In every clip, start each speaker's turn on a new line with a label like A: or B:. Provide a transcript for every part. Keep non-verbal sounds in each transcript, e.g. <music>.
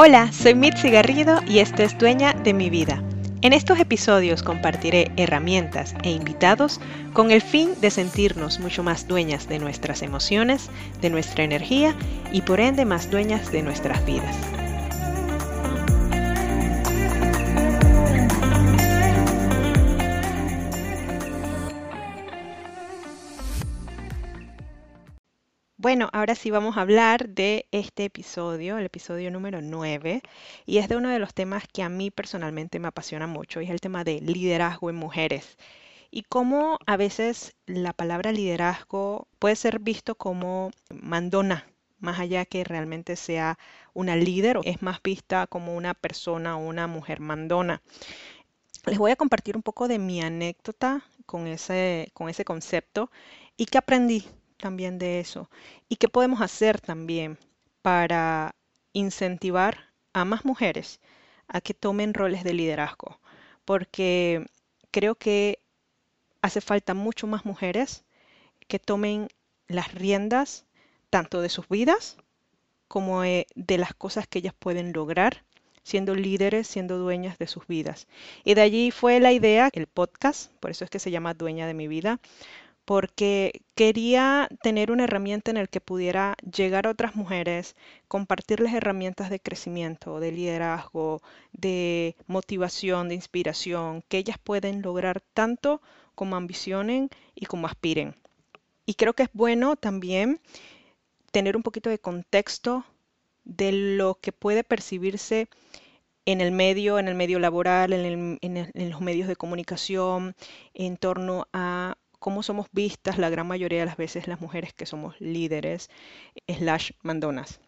A: Hola, soy Mitzi Garrido y esto es Dueña de mi vida. En estos episodios compartiré herramientas e invitados con el fin de sentirnos mucho más dueñas de nuestras emociones, de nuestra energía y por ende más dueñas de nuestras vidas. Bueno, ahora sí vamos a hablar de este episodio, el episodio número 9, y es de uno de los temas que a mí personalmente me apasiona mucho, y es el tema de liderazgo en mujeres. Y cómo a veces la palabra liderazgo puede ser visto como mandona, más allá que realmente sea una líder, es más vista como una persona o una mujer mandona. Les voy a compartir un poco de mi anécdota con ese, con ese concepto y qué aprendí también de eso. ¿Y qué podemos hacer también para incentivar a más mujeres a que tomen roles de liderazgo? Porque creo que hace falta mucho más mujeres que tomen las riendas tanto de sus vidas como de las cosas que ellas pueden lograr siendo líderes, siendo dueñas de sus vidas. Y de allí fue la idea, el podcast, por eso es que se llama Dueña de mi vida, porque quería tener una herramienta en la que pudiera llegar a otras mujeres, compartirles herramientas de crecimiento, de liderazgo, de motivación, de inspiración, que ellas pueden lograr tanto como ambicionen y como aspiren. Y creo que es bueno también tener un poquito de contexto de lo que puede percibirse en el medio, en el medio laboral, en, en los medios de comunicación, en torno a cómo somos vistas la gran mayoría de las veces las mujeres que somos líderes, slash mandonas.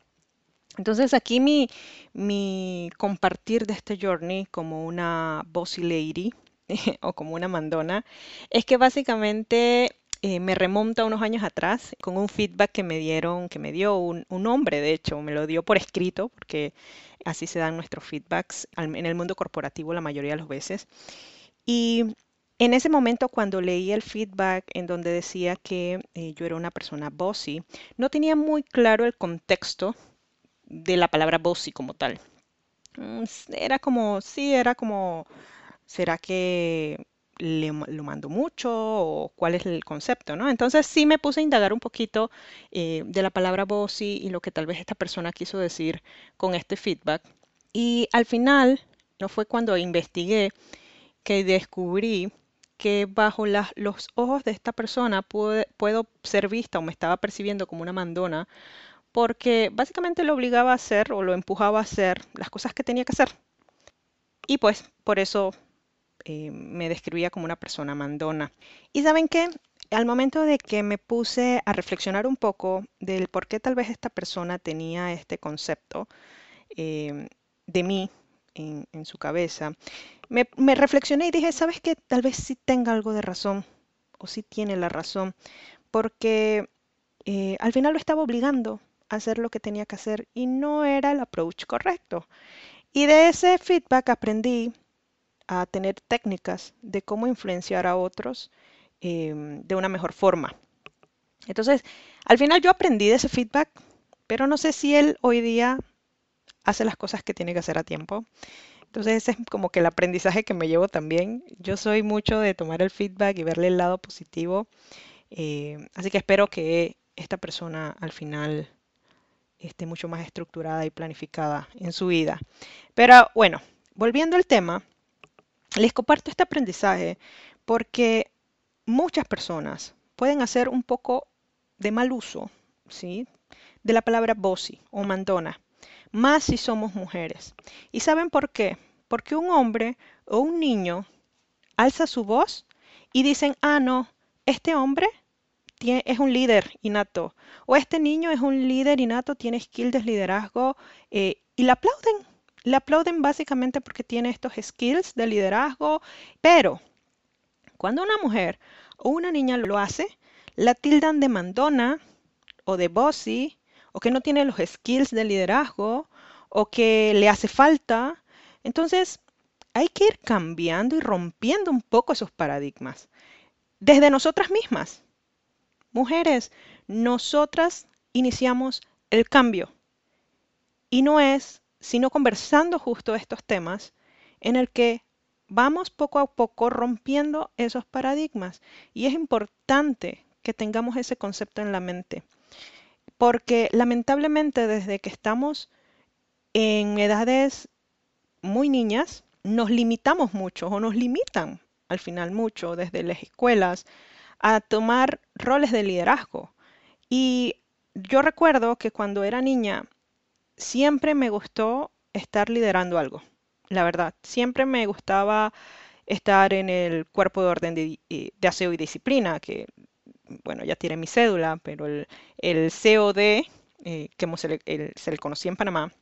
A: Entonces aquí mi, mi compartir de este journey como una bossy lady <laughs> o como una mandona es que básicamente eh, me remonta unos años atrás con un feedback que me dieron, que me dio un, un, hombre, de hecho, me lo dio por escrito, porque así se dan nuestros feedbacks en el mundo corporativo la mayoría de las veces. Y en ese momento, cuando leí el feedback en donde decía que eh, yo era una persona bossy, no tenía muy claro el contexto de la palabra bossy como tal. Mm, era como, sí, era como, ¿será que le, lo mando mucho o cuál es el concepto, ¿no? Entonces sí me puse a indagar un poquito eh, de la palabra bossy y lo que tal vez esta persona quiso decir con este feedback. Y al final, no fue cuando investigué que descubrí que bajo los ojos de esta persona puedo ser vista o me estaba percibiendo como una mandona porque básicamente lo obligaba a hacer o lo empujaba a hacer las cosas que tenía que hacer. Y pues por eso eh, me describía como una persona mandona. Y saben qué, al momento de que me puse a reflexionar un poco del por qué tal vez esta persona tenía este concepto eh, de mí en, su cabeza, me, reflexioné y dije, ¿sabes qué? Tal vez sí tenga algo de razón, o sí tiene la razón, porque eh, al final lo estaba obligando a hacer lo que tenía que hacer y no era el approach correcto. Y de ese feedback aprendí a tener técnicas de cómo influenciar a otros em, de una mejor forma. Entonces, al final yo aprendí de ese feedback, pero no sé si él hoy día hace las cosas que tiene que hacer a tiempo. Entonces ese es como que el aprendizaje que me llevo también. Yo soy mucho de tomar el feedback y verle el lado positivo. Eh, así que espero que esta persona al final esté mucho más estructurada y planificada en su vida. Pero bueno, volviendo al tema, les comparto este aprendizaje porque muchas personas pueden hacer un poco de mal uso, ¿sí? De la palabra bossy o mandona más si somos mujeres. ¿Y saben por qué? Porque un hombre o un niño alza su voz y dicen, ah, no, este hombre tiene, es un líder innato, o este niño es un líder innato, tiene skills de liderazgo, eh, y le aplauden. Le aplauden básicamente porque tiene estos skills de liderazgo, pero cuando una mujer o una niña lo hace, la tildan de mandona o de bossy o que no tiene los skills de liderazgo o que le hace falta. Entonces, hay que ir cambiando y rompiendo un poco esos paradigmas. Desde nosotras mismas. Mujeres, nosotras iniciamos el cambio. Y no es sino conversando justo estos temas en el que vamos poco a poco rompiendo esos paradigmas. Y es importante que tengamos ese concepto en la mente, porque lamentablemente desde que estamos en edades muy niñas, nos limitamos mucho o nos limitan al final mucho desde las escuelas a tomar roles de liderazgo. Y yo recuerdo que cuando era niña siempre me gustó estar liderando algo, la verdad. Siempre me gustaba estar en el cuerpo de orden de, aseo y disciplina, que bueno, ya tiene mi cédula, pero el, el COD, eh, que se le, conocía en Panamá,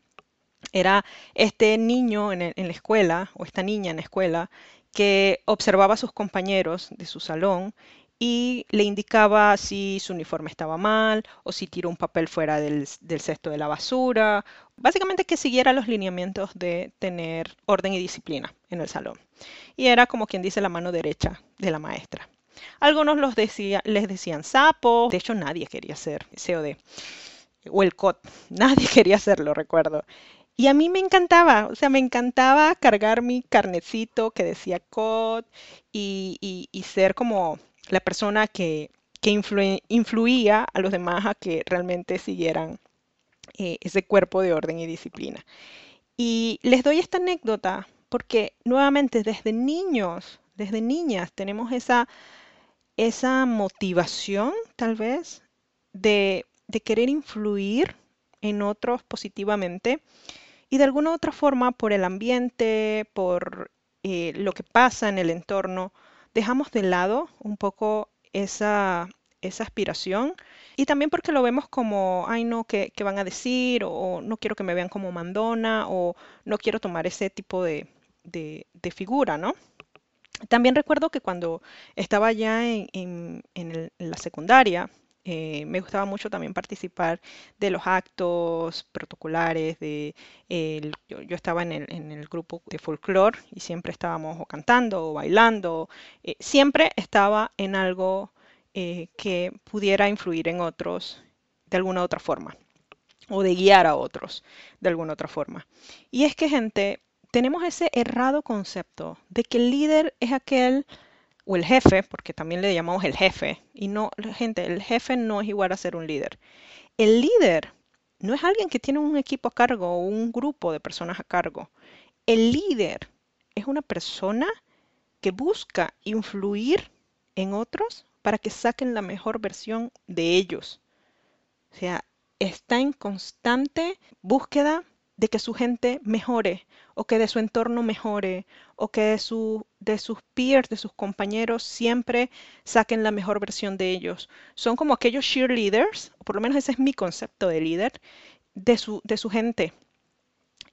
A: era este niño en, la escuela o esta niña en la escuela que observaba a sus compañeros de su salón y le indicaba si su uniforme estaba mal o si tiró un papel fuera del, cesto de la basura. Básicamente que siguiera los lineamientos de tener orden y disciplina en el salón. Y era como quien dice la mano derecha de la maestra. Algunos los decía, les decían sapo. De hecho, nadie quería ser COD. O el COT. <laughs> Nadie quería hacerlo, recuerdo. Y a mí me encantaba, o sea, me encantaba cargar mi carnecito que decía COD y, ser como la persona que, influía a los demás a que realmente siguieran eh, ese cuerpo de orden y disciplina. Y les doy esta anécdota porque nuevamente desde niños, desde niñas, tenemos esa, esa motivación tal vez de, de querer influir en otros positivamente y de alguna u otra forma por el ambiente, por eh, lo que pasa en el entorno, dejamos de lado un poco esa, esa aspiración y también porque lo vemos como, ay no, ¿qué, van a decir? O no quiero que me vean como mandona o no quiero tomar ese tipo de, de, figura, ¿no? También recuerdo que cuando estaba ya en la secundaria, eh, me gustaba mucho también participar de los actos protocolares, de, yo, estaba en el, grupo de folclore y siempre estábamos cantando o bailando, eh, siempre estaba en algo eh, que pudiera influir en otros de alguna otra forma o de guiar a otros de alguna otra forma. Y es que gente, tenemos ese errado concepto de que el líder es aquel o el jefe, porque también le llamamos el jefe, y no, gente, el jefe no es igual a ser un líder. El líder no es alguien que tiene un equipo a cargo o un grupo de personas a cargo. El líder es una persona que busca influir en otros para que saquen la mejor versión de ellos. O sea, está en constante búsqueda de que su gente mejore o que de su entorno mejore o que de, su, de sus peers, de sus compañeros siempre saquen la mejor versión de ellos. Son como aquellos cheerleaders, o por lo menos ese es mi concepto de líder, de su, de su gente.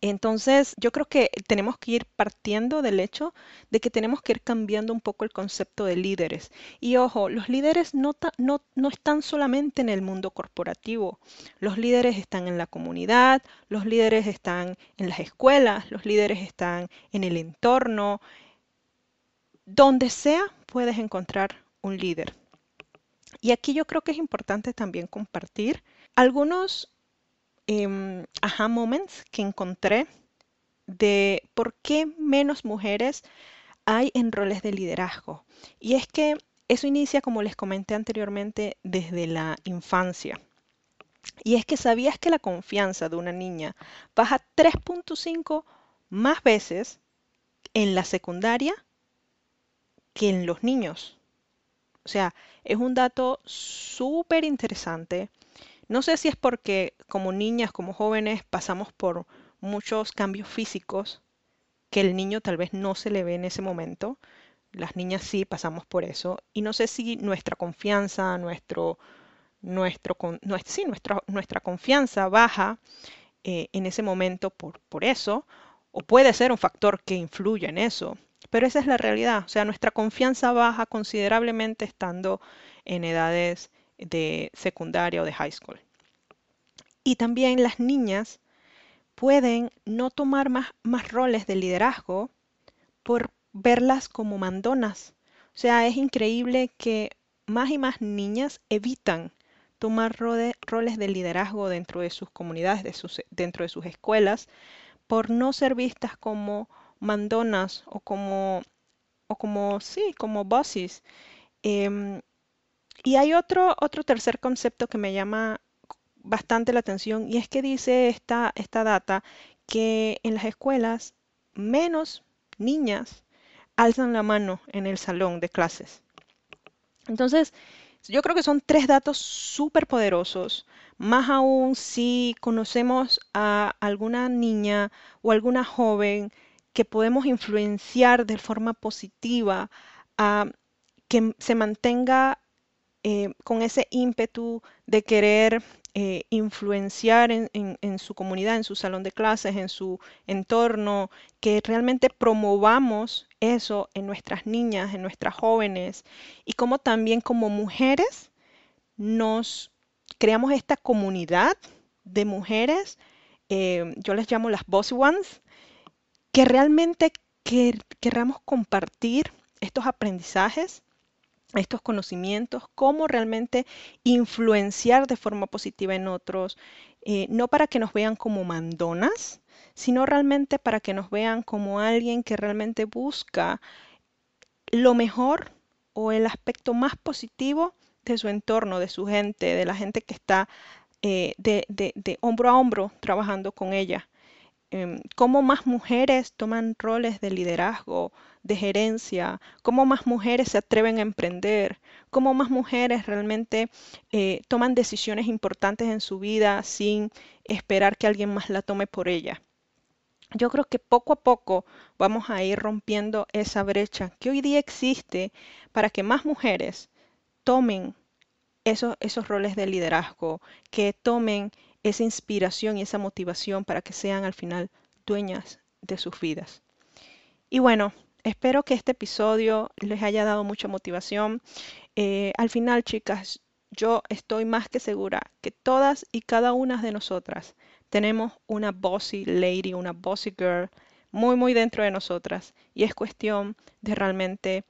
A: Entonces, yo creo que tenemos que ir partiendo del hecho de que tenemos que ir cambiando un poco el concepto de líderes. Y ojo, los líderes no, no, no, están solamente en el mundo corporativo. Los líderes están en la comunidad, los líderes están en las escuelas, los líderes están en el entorno. Donde sea, puedes encontrar un líder. Y aquí yo creo que es importante también compartir algunos eh, aha moments que encontré de por qué menos mujeres hay en roles de liderazgo. Y es que eso inicia, como les comenté anteriormente, desde la infancia. Y es que sabías que la confianza de una niña baja 3.5 más veces en la secundaria que en los niños. O sea, es un dato súper interesante no sé si es porque como niñas, como jóvenes, pasamos por muchos cambios físicos que el niño tal vez no se le ve en ese momento. Las niñas sí pasamos por eso. Y no sé si nuestra confianza, nuestro, sí, nuestra, nuestra confianza baja eh, en ese momento por, por eso, o puede ser un factor que influye en eso. Pero esa es la realidad. O sea, nuestra confianza baja considerablemente estando en edades de secundaria o de high school. Y también las niñas pueden no tomar más, más roles de liderazgo por verlas como mandonas. O sea, es increíble que más y más niñas evitan tomar roles de liderazgo dentro de sus comunidades, de sus, dentro de sus escuelas, por no ser vistas como mandonas o como, o como sí, como bosses. Em, y hay otro, otro tercer concepto que me llama bastante la atención y es que dice esta, esta data que en las escuelas menos niñas alzan la mano en el salón de clases. Entonces, yo creo que son tres datos súper poderosos, más aún si conocemos a alguna niña o alguna joven que podemos influenciar de forma positiva a que se mantenga eh, con ese ímpetu de querer eh, influenciar en, en, su comunidad, en su salón de clases, en su entorno, que realmente promovamos eso en nuestras niñas, en nuestras jóvenes, y como también como mujeres nos creamos esta comunidad de mujeres, eh, yo les llamo las boss ones, que realmente querramos compartir estos aprendizajes estos conocimientos, cómo realmente influenciar de forma positiva en otros, eh, no para que nos vean como mandonas, sino realmente para que nos vean como alguien que realmente busca lo mejor o el aspecto más positivo de su entorno, de su gente, de la gente que está eh, de, de hombro a hombro trabajando con ella. Em, cómo más mujeres toman roles de liderazgo, de gerencia, cómo más mujeres se atreven a emprender, cómo más mujeres realmente eh, toman decisiones importantes en su vida sin esperar que alguien más la tome por ella. Yo creo que poco a poco vamos a ir rompiendo esa brecha que hoy día existe para que más mujeres tomen esos, esos roles de liderazgo, que tomen esa inspiración y esa motivación para que sean al final dueñas de sus vidas. Y bueno, espero que este episodio les haya dado mucha motivación. Eh, al final, chicas, yo estoy más que segura que todas y cada una de nosotras tenemos una bossy lady, una bossy girl muy, muy dentro de nosotras. Y es cuestión de realmente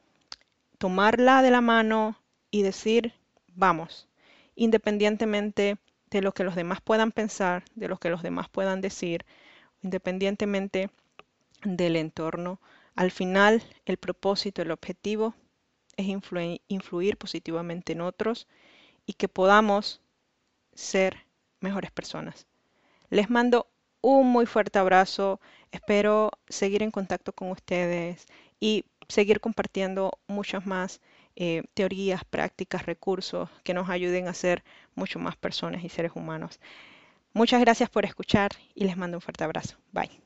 A: tomarla de la mano y decir, vamos, independientemente de lo que los demás puedan pensar, de lo que los demás puedan decir, independientemente del entorno. Al final, el propósito, el objetivo es influir, positivamente en otros y que podamos ser mejores personas. Les mando un muy fuerte abrazo. Espero seguir en contacto con ustedes y seguir compartiendo muchas más eh, teorías, prácticas, recursos que nos ayuden a ser mucho más personas y seres humanos. Muchas gracias por escuchar y les mando un fuerte abrazo. Bye.